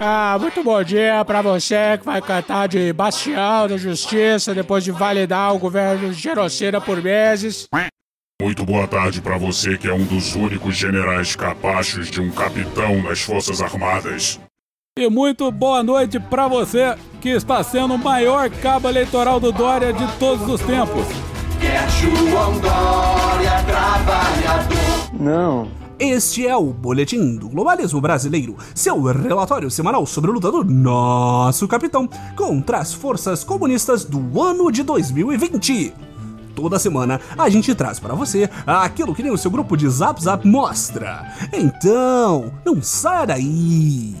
Ah, muito bom dia pra você que vai cantar de bastião da justiça depois de validar o governo de genocida por meses. Muito boa tarde pra você que é um dos únicos generais capachos de um capitão nas Forças Armadas. E muito boa noite pra você que está sendo o maior cabo eleitoral do Dória de todos os tempos. É João Dória, trabalhador. Não. Este é o Boletim do Globalismo Brasileiro, seu relatório semanal sobre a luta do nosso capitão contra as forças comunistas do ano de 2020. Toda semana a gente traz para você aquilo que nem o seu grupo de Zap Zap mostra. Então, não saia daí!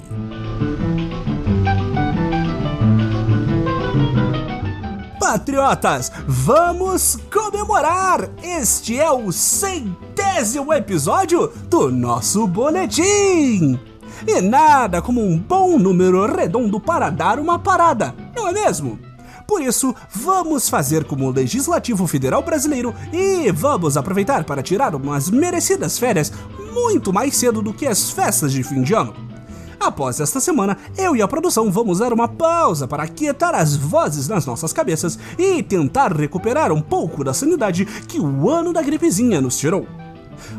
Patriotas, vamos comemorar! Este é o centésimo episódio do nosso boletim! E nada como um bom número redondo para dar uma parada, não é mesmo? Por isso, vamos fazer como o Legislativo Federal Brasileiro e vamos aproveitar para tirar umas merecidas férias muito mais cedo do que as festas de fim de ano. Após esta semana, eu e a produção vamos dar uma pausa para aquietar as vozes nas nossas cabeças e tentar recuperar um pouco da sanidade que o ano da gripezinha nos tirou.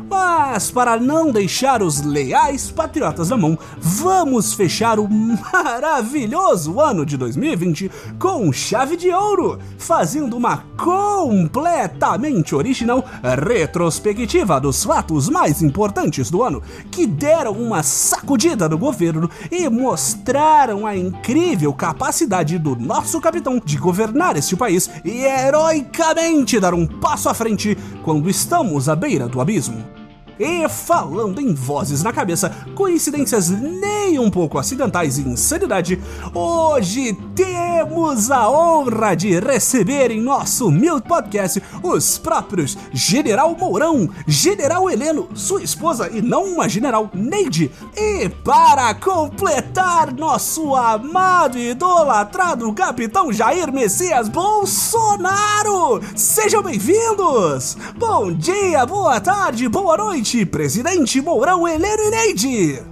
Mas para não deixar os leais patriotas na mão, vamos fechar o maravilhoso ano de 2020 com chave de ouro, fazendo uma completamente original retrospectiva dos fatos mais importantes do ano, que deram uma sacudida no governo e mostraram a incrível capacidade do nosso capitão de governar este país e heroicamente dar um passo à frente quando estamos à beira do abismo. mesmo. E falando em vozes na cabeça, coincidências nem um pouco acidentais e insanidade, hoje temos a honra de receber em nosso humilde podcast os próprios General Mourão, General Heleno, sua esposa e não uma General Neide. E para completar nosso amado e idolatrado Capitão Jair Messias Bolsonaro, sejam bem-vindos! Bom dia, boa tarde, boa noite! Presidente Mourão Heleno e Neide!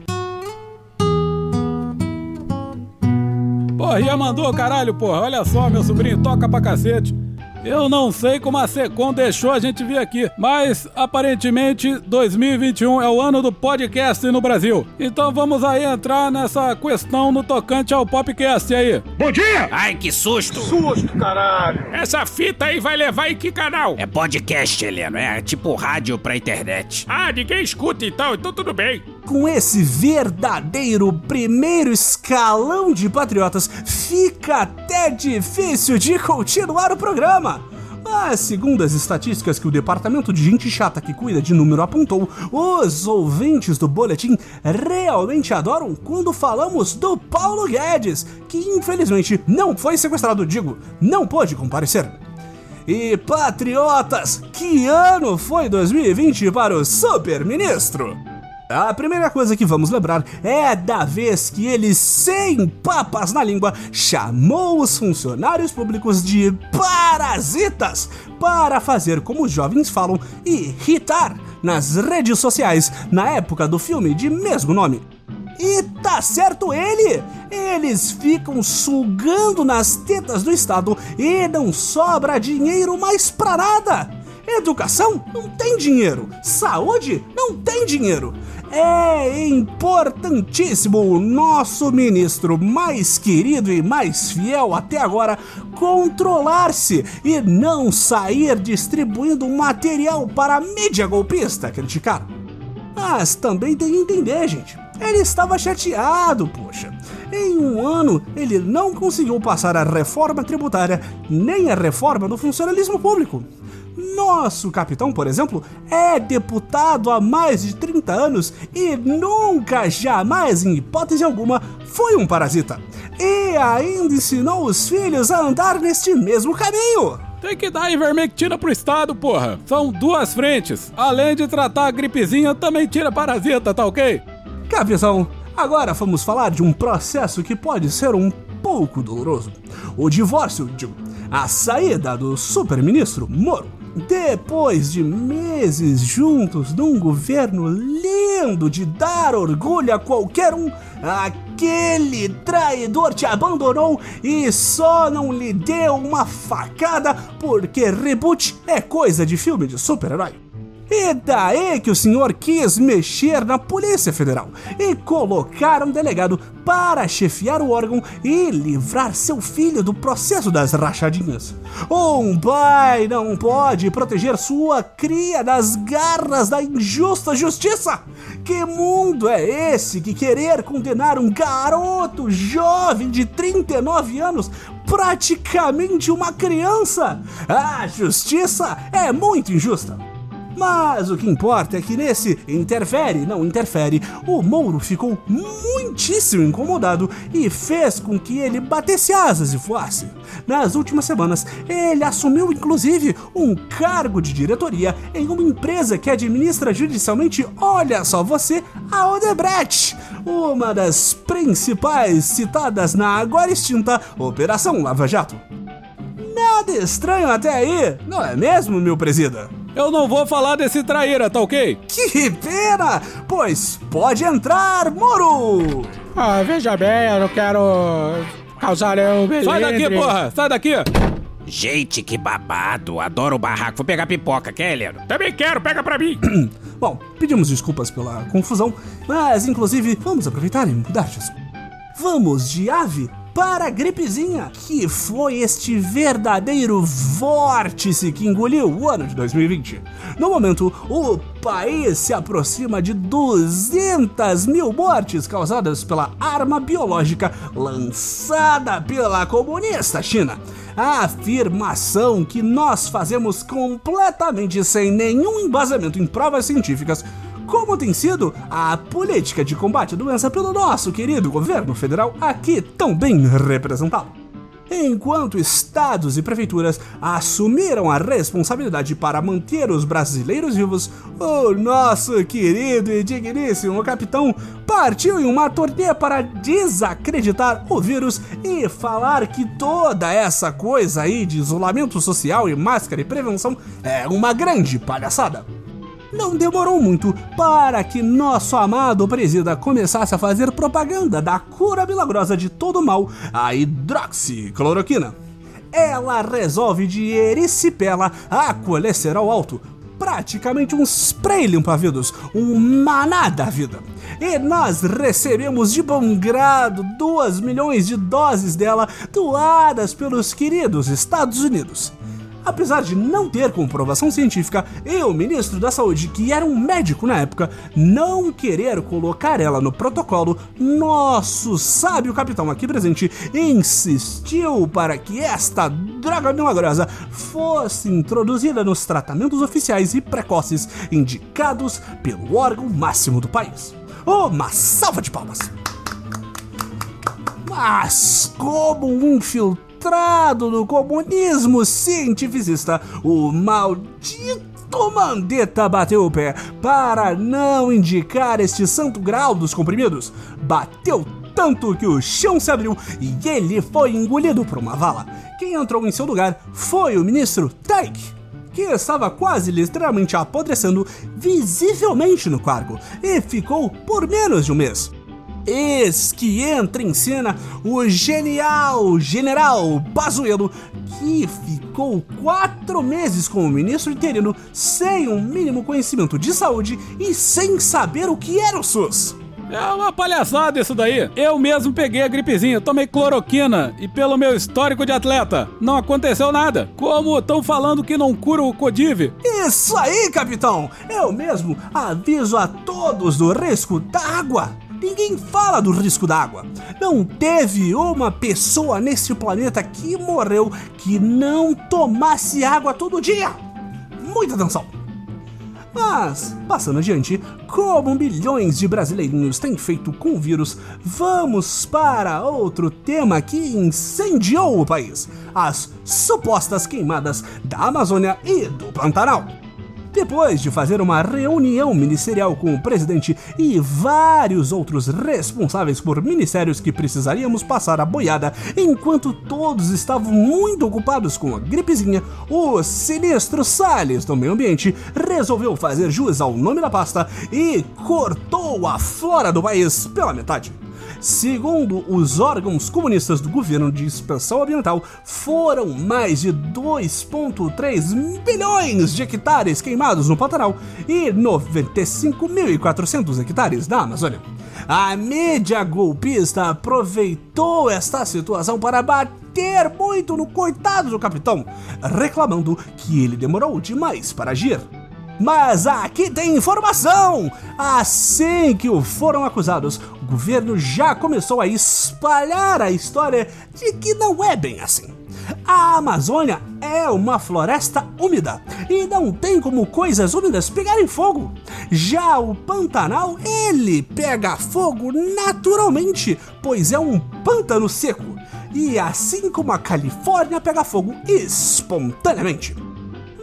Porra, já mandou, caralho, porra. Olha só, meu sobrinho toca pra cacete. Eu não sei como a Secom deixou a gente vir aqui, mas aparentemente 2021 é o ano do podcast no Brasil. Então vamos aí entrar nessa questão no tocante ao podcast aí. Bom dia! Ai, que susto! Susto, caralho! Essa fita aí vai levar em que canal? É podcast, Heleno. É tipo rádio pra internet. Ah, ninguém escuta então, então tudo bem. Com esse verdadeiro primeiro escalão de patriotas, fica até difícil de continuar o programa. Mas, segundo as estatísticas que o departamento de gente chata que cuida de número apontou, os ouvintes do boletim realmente adoram quando falamos do Paulo Guedes, que infelizmente não foi sequestrado, digo, não pôde comparecer. E patriotas, que ano foi 2020 para o super-ministro? A primeira coisa que vamos lembrar é da vez que ele, sem papas na língua, chamou os funcionários públicos de parasitas para fazer como os jovens falam, irritar nas redes sociais na época do filme de mesmo nome. E tá certo ele! Eles ficam sugando nas tetas do Estado e não sobra dinheiro mais pra nada! Educação não tem dinheiro, saúde não tem dinheiro. É importantíssimo o nosso ministro mais querido e mais fiel até agora controlar-se e não sair distribuindo material para a mídia golpista criticar. Mas também tem que entender, gente. Ele estava chateado, poxa. Em um ano, ele não conseguiu passar a reforma tributária nem a reforma do funcionalismo público. Nosso capitão, por exemplo, é deputado há mais de 30 anos e nunca, jamais, em hipótese alguma, foi um parasita. E ainda ensinou os filhos a andar neste mesmo caminho. Tem que dar ivermectina pro Estado, porra. São duas frentes. Além de tratar a gripezinha, também tira parasita, tá ok? Capitão, agora vamos falar de um processo que pode ser um pouco doloroso. O divórcio, digo, a saída do super-ministro Moro. Depois de meses juntos num governo lindo de dar orgulho a qualquer um, aquele traidor te abandonou e só não lhe deu uma facada porque reboot é coisa de filme de super-herói. E daí que o senhor quis mexer na Polícia Federal e colocar um delegado para chefiar o órgão e livrar seu filho do processo das rachadinhas. Um pai não pode proteger sua cria das garras da injusta justiça. Que mundo é esse que querer condenar um garoto jovem de 39 anos praticamente uma criança? A justiça é muito injusta. Mas o que importa é que nesse interfere, não interfere, o Mouro ficou muitíssimo incomodado e fez com que ele batesse asas e voasse. Nas últimas semanas, ele assumiu inclusive um cargo de diretoria em uma empresa que administra judicialmente, olha só você, a Odebrecht, uma das principais citadas na agora extinta Operação Lava Jato. Nada estranho até aí, não é mesmo, meu presida? Eu não vou falar desse traíra, tá ok? Que pena! Pois pode entrar, Moro! Ah, veja bem, eu não quero causar nenhum beleza. Sai daqui, porra! Sai daqui! Gente, que babado. Adoro o barraco. Vou pegar pipoca, quer, Heleno? Também quero, pega pra mim. Bom, pedimos desculpas pela confusão, mas inclusive vamos aproveitar e mudar de assunto. Vamos de ave para a gripezinha, que foi este verdadeiro vórtice que engoliu o ano de 2020. No momento, o país se aproxima de 200 mil mortes causadas pela arma biológica lançada pela comunista China. A afirmação que nós fazemos completamente sem nenhum embasamento em provas científicas como tem sido a política de combate à doença pelo nosso querido governo federal aqui tão bem representado. Enquanto estados e prefeituras assumiram a responsabilidade para manter os brasileiros vivos, o nosso querido e digníssimo capitão partiu em uma turnê para desacreditar o vírus e falar que toda essa coisa aí de isolamento social e máscara e prevenção é uma grande palhaçada. Não demorou muito para que nosso amado presida começasse a fazer propaganda da cura milagrosa de todo mal, a hidroxicloroquina. Ela resolve de erisipela a colesterol alto, praticamente um spray limpa-vidros, um maná da vida. E nós recebemos de bom grado 2 milhões de doses dela doadas pelos queridos Estados Unidos. Apesar de não ter comprovação científica, e o ministro da Saúde, que era um médico na época, não querer colocar ela no protocolo, nosso sábio capitão aqui presente insistiu para que esta droga milagrosa fosse introduzida nos tratamentos oficiais e precoces indicados pelo órgão máximo do país. Uma salva de palmas! Mas como um infiltrado infiltrado no comunismo cientificista, o maldito Mandetta bateu o pé para não indicar este santo grau dos comprimidos. Bateu tanto que o chão se abriu e ele foi engolido por uma vala. Quem entrou em seu lugar foi o ministro Taik, que estava quase literalmente apodrecendo visivelmente no cargo e ficou por menos de um mês. Eis que entra em cena o genial General Pazuello, que ficou quatro meses como ministro interino sem um mínimo conhecimento de saúde e sem saber o que era o SUS. É uma palhaçada isso daí. Eu mesmo peguei a gripezinha, tomei cloroquina e pelo meu histórico de atleta, não aconteceu nada. Como estão falando que não cura o Codive? Isso aí, capitão! Eu mesmo aviso a todos do risco da água. Ninguém fala do risco d'água. Não teve uma pessoa nesse planeta que morreu que não tomasse água todo dia. Muita atenção. Mas, passando adiante, como milhões de brasileirinhos têm feito com o vírus, vamos para outro tema que incendiou o país: as supostas queimadas da Amazônia e do Pantanal. Depois de fazer uma reunião ministerial com o presidente e vários outros responsáveis por ministérios que precisaríamos passar a boiada enquanto todos estavam muito ocupados com a gripezinha, o sinistro Salles do Meio Ambiente resolveu fazer jus ao nome da pasta e cortou a flora do país pela metade. Segundo os órgãos comunistas do governo de expansão ambiental, foram mais de 2,3 bilhões de hectares queimados no Pantanal e 95.400 hectares na Amazônia. A mídia golpista aproveitou esta situação para bater muito no coitado do capitão, reclamando que ele demorou demais para agir. Mas aqui tem informação! Assim que o foram acusados, governo já começou a espalhar a história de que não é bem assim. A Amazônia é uma floresta úmida e não tem como coisas úmidas pegarem fogo. Já o Pantanal, ele pega fogo naturalmente, pois é um pântano seco. E assim como a Califórnia pega fogo espontaneamente.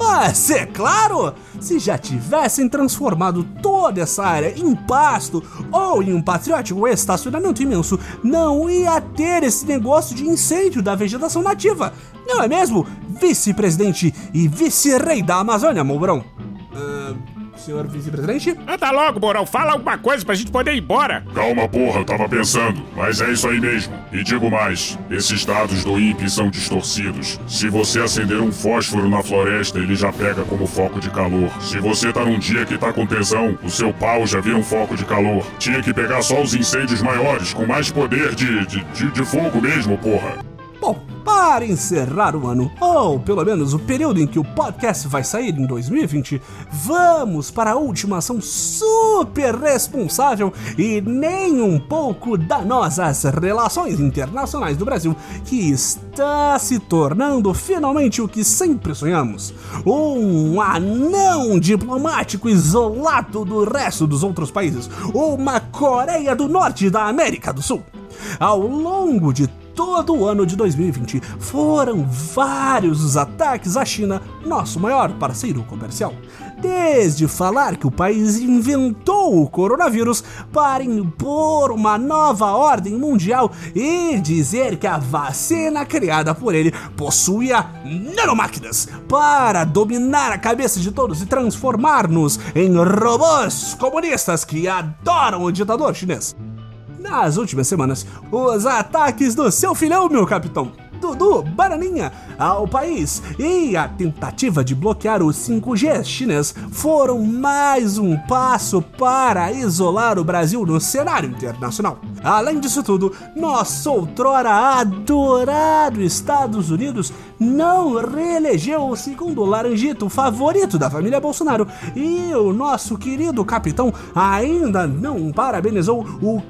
Mas é claro, se já tivessem transformado toda essa área em pasto ou em um patriótico estacionamento imenso, não ia ter esse negócio de incêndio da vegetação nativa. Não é mesmo, vice-presidente e vice-rei da Amazônia, Mourão? Senhor vice-presidente? Anda logo, Borão, fala alguma coisa pra gente poder ir embora. Calma, porra, eu tava pensando. Mas é isso aí mesmo. E digo mais: esses dados do INPE são distorcidos. Se você acender um fósforo na floresta, ele já pega como foco de calor. Se você tá num dia que tá com tesão, o seu pau já vira um foco de calor. Tinha que pegar só os incêndios maiores, com mais poder de, de, de, de fogo mesmo, porra. Bom, para encerrar o ano, ou pelo menos o período em que o podcast vai sair em 2020, vamos para a última ação super responsável e nem um pouco danosas relações internacionais do Brasil, que está se tornando finalmente o que sempre sonhamos: um anão diplomático isolado do resto dos outros países, uma Coreia do Norte da América do Sul. Ao longo de todo o ano de 2020 foram vários os ataques à China, nosso maior parceiro comercial. Desde falar que o país inventou o coronavírus para impor uma nova ordem mundial e dizer que a vacina criada por ele possuía nanomáquinas para dominar a cabeça de todos e transformar-nos em robôs comunistas que adoram o ditador chinês nas últimas semanas, os ataques do seu filhão, meu capitão. Dudu Bananinha ao país e a tentativa de bloquear o 5G chinês foram mais um passo para isolar o Brasil no cenário internacional. Além disso tudo, nosso outrora adorado Estados Unidos não reelegeu o segundo laranjito favorito da família Bolsonaro e o nosso querido capitão ainda não parabenizou o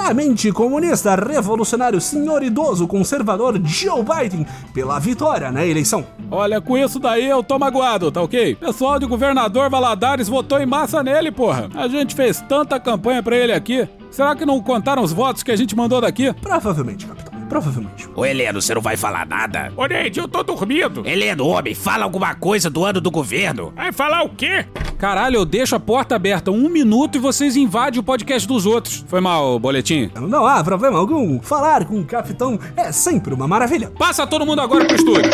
claramente comunista revolucionário senhor idoso conservador Joe Biden pela vitória na eleição. Olha, com isso daí eu tô magoado, tá ok? Pessoal de governador Valadares votou em massa nele, porra. A gente fez tanta campanha pra ele aqui. Será que não contaram os votos que a gente mandou daqui? Provavelmente, capitão. Provavelmente. Ô Heleno, você não vai falar nada? Ô, Neide, eu tô dormindo. Heleno, homem, fala alguma coisa do ano do governo. Vai falar o quê? Caralho, eu deixo a porta aberta um minuto e vocês invadem o podcast dos outros. Foi mal, boletim? Não há problema algum. Falar com o capitão é sempre uma maravilha. Passa todo mundo agora pro estúdio.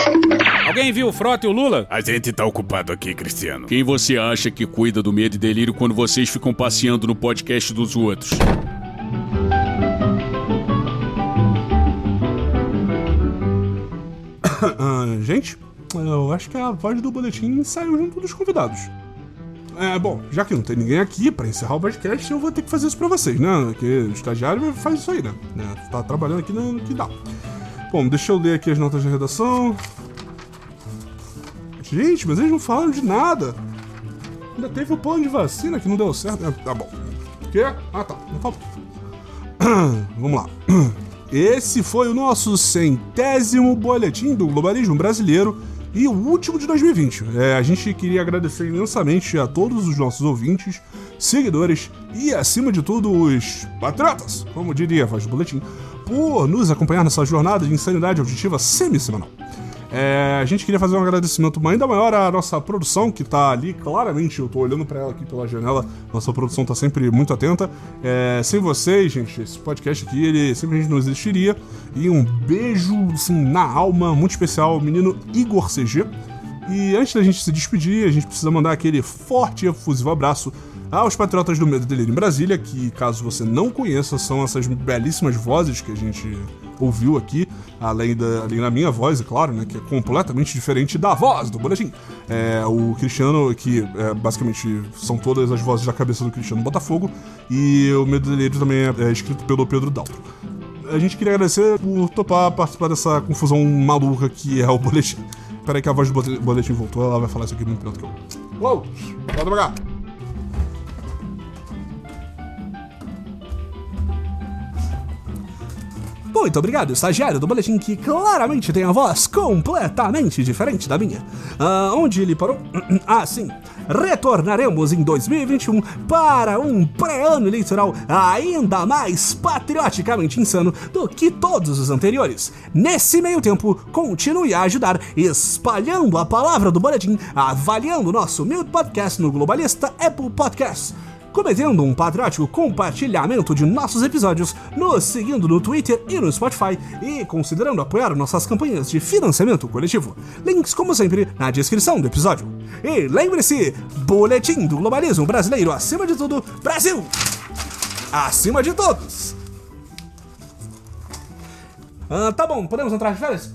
Alguém viu o Frota e o Lula? A gente tá ocupado aqui, Cristiano. Quem você acha que cuida do medo e delírio quando vocês ficam passeando no podcast dos outros? Ah, gente, eu acho que a voz do boletim saiu junto dos convidados. É, bom, já que não tem ninguém aqui pra encerrar o podcast, eu vou ter que fazer isso pra vocês, né? Porque o estagiário faz isso aí, né? né? Tá trabalhando aqui no que dá. Bom, deixa eu ler aqui as notas de redação. Gente, mas eles não falaram de nada. Ainda teve o plano de vacina que não deu certo. Ah, tá bom. O quê? Ah, tá. Não falta. Vamos lá. Esse foi o nosso centésimo boletim do globalismo brasileiro e o último de 2020. É, a gente queria agradecer imensamente a todos os nossos ouvintes, seguidores e, acima de tudo, os patriotas, como diria a voz do boletim, por nos acompanhar nessa jornada de insanidade auditiva semi-semanal. É, a gente queria fazer um agradecimento ainda maior à nossa produção, que tá ali, claramente, eu tô olhando para ela aqui pela janela, nossa produção tá sempre muito atenta. É, sem vocês, gente, esse podcast aqui, ele simplesmente não existiria. E um beijo, assim, na alma, muito especial ao menino Igor CG. E antes da gente se despedir, a gente precisa mandar aquele forte e efusivo abraço aos Patriotas do Medo Delírio em Brasília, que, caso você não conheça, são essas belíssimas vozes que a gente ouviu aqui, além da, além da minha voz, é claro, né, que é completamente diferente da voz do boletim. É, o Cristiano, que é, basicamente são todas as vozes da cabeça do Cristiano Botafogo, e o Medo também é, é escrito pelo Pedro Daltro. A gente queria agradecer por topar participar dessa confusão maluca que é o boletim. Peraí que a voz do boletim voltou, ela vai falar isso aqui muito pior que eu. Uou! Volta pra cá! Muito obrigado, estagiário do boletim que claramente tem a voz completamente diferente da minha. Ah, onde ele parou? Ah, sim. Retornaremos em 2021 para um pré-ano eleitoral ainda mais patrioticamente insano do que todos os anteriores. Nesse meio tempo, continue a ajudar espalhando a palavra do boletim, avaliando nosso humilde podcast no Globalista Apple Podcasts cometendo um patriótico compartilhamento de nossos episódios, nos seguindo no Twitter e no Spotify e considerando apoiar nossas campanhas de financiamento coletivo. Links, como sempre, na descrição do episódio. E lembre-se, Boletim do Globalismo Brasileiro acima de tudo, Brasil! Acima de todos! Ah, tá bom, podemos entrar de férias?